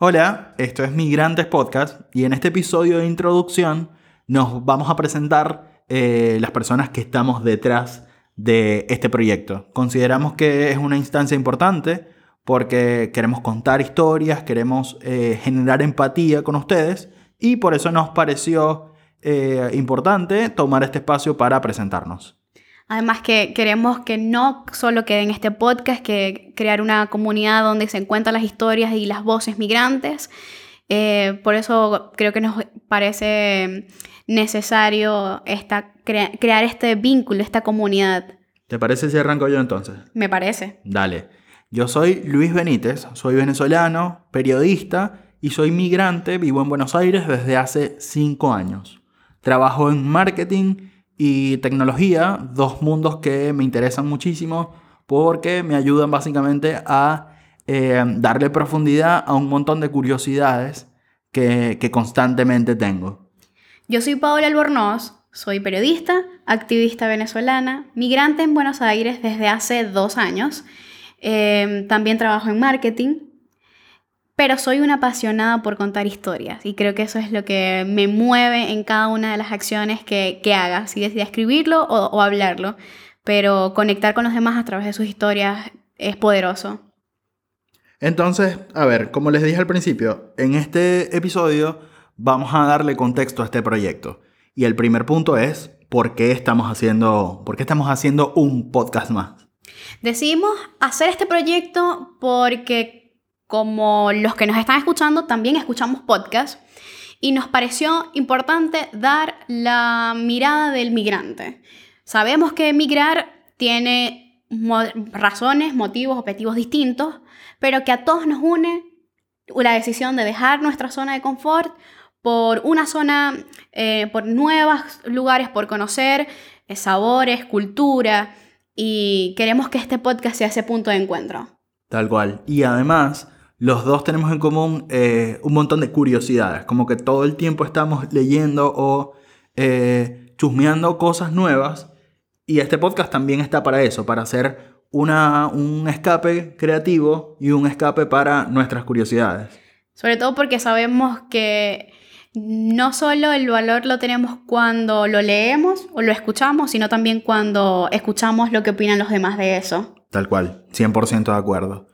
Hola, esto es Migrantes Podcast y en este episodio de introducción nos vamos a presentar eh, las personas que estamos detrás de este proyecto. Consideramos que es una instancia importante porque queremos contar historias, queremos eh, generar empatía con ustedes y por eso nos pareció eh, importante tomar este espacio para presentarnos. Además que queremos que no solo quede en este podcast, que crear una comunidad donde se encuentran las historias y las voces migrantes. Eh, por eso creo que nos parece necesario esta, crear este vínculo, esta comunidad. ¿Te parece si arranco yo entonces? Me parece. Dale. Yo soy Luis Benítez, soy venezolano, periodista y soy migrante, vivo en Buenos Aires desde hace cinco años. Trabajo en marketing y tecnología, dos mundos que me interesan muchísimo porque me ayudan básicamente a eh, darle profundidad a un montón de curiosidades que, constantemente tengo. Yo soy Paola Albornoz, soy periodista, activista venezolana, migrante en Buenos Aires desde hace dos años. Eh, también trabajo en marketing pero soy una apasionada por contar historias y creo que eso es lo que me mueve en cada una de las acciones que, que haga, si decida escribirlo o, o hablarlo, pero conectar con los demás a través de sus historias es poderoso. Entonces, a ver, como les dije al principio, en este episodio vamos a darle contexto a este proyecto. Y el primer punto es por qué estamos haciendo, por qué estamos haciendo un podcast más. Decidimos hacer este proyecto porque como los que nos están escuchando, también escuchamos podcast y nos pareció importante dar la mirada del migrante. Sabemos que emigrar tiene razones, motivos, objetivos distintos, pero que a todos nos une la decisión de dejar nuestra zona de confort por una zona, eh, por nuevos lugares por conocer, eh, sabores, cultura, y queremos que este podcast sea ese punto de encuentro. Tal cual. Y además, los dos tenemos en común eh, un montón de curiosidades, como que todo el tiempo estamos leyendo o eh, chusmeando cosas nuevas y este podcast también está para eso, para hacer una, un escape creativo y un escape para nuestras curiosidades. Sobre todo porque sabemos que no solo el valor lo tenemos cuando lo leemos o lo escuchamos, sino también cuando escuchamos lo que opinan los demás de eso. Tal cual, 100% de acuerdo.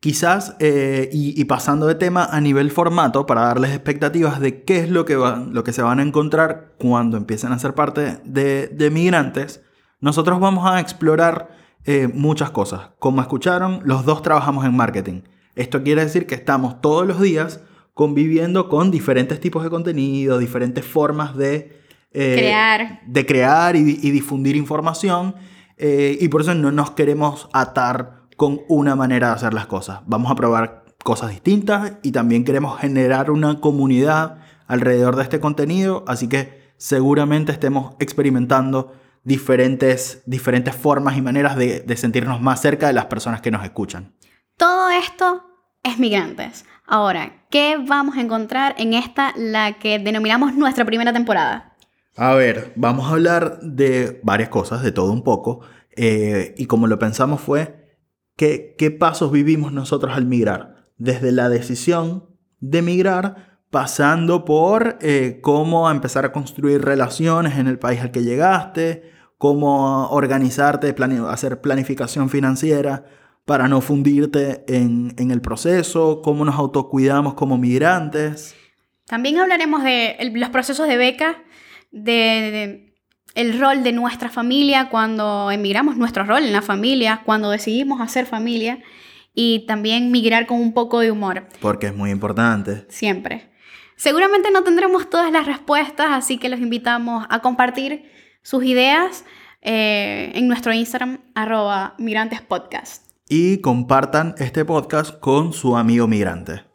Quizás, eh, y, pasando de tema a nivel formato, para darles expectativas de qué es lo que, lo que se van a encontrar cuando empiecen a ser parte de, migrantes, nosotros vamos a explorar eh, muchas cosas. Como escucharon, los dos trabajamos en marketing. Esto quiere decir que estamos todos los días conviviendo con diferentes tipos de contenido, diferentes formas de eh, crear, de crear y, y difundir información. y por eso no nos queremos atar con una manera de hacer las cosas. Vamos a probar cosas distintas y también queremos generar una comunidad alrededor de este contenido, así que seguramente estemos experimentando diferentes, diferentes formas y maneras de, de sentirnos más cerca de las personas que nos escuchan. Todo esto es migrantes. Ahora, ¿qué vamos a encontrar en esta, la que denominamos nuestra primera temporada? A ver, vamos a hablar de varias cosas, de todo un poco, eh, y como lo pensamos fue ¿Qué, pasos vivimos nosotros al migrar? Desde la decisión de migrar, pasando por eh, cómo empezar a construir relaciones en el país al que llegaste, cómo organizarte, hacer planificación financiera para no fundirte en, el proceso, cómo nos autocuidamos como migrantes. También hablaremos de los procesos de beca, de el rol de nuestra familia cuando emigramos, nuestro rol en la familia, cuando decidimos hacer familia y también migrar con un poco de humor. Porque es muy importante. Siempre. Seguramente no tendremos todas las respuestas, así que los invitamos a compartir sus ideas eh, en nuestro Instagram, arroba migrantespodcast. Y compartan este podcast con su amigo migrante.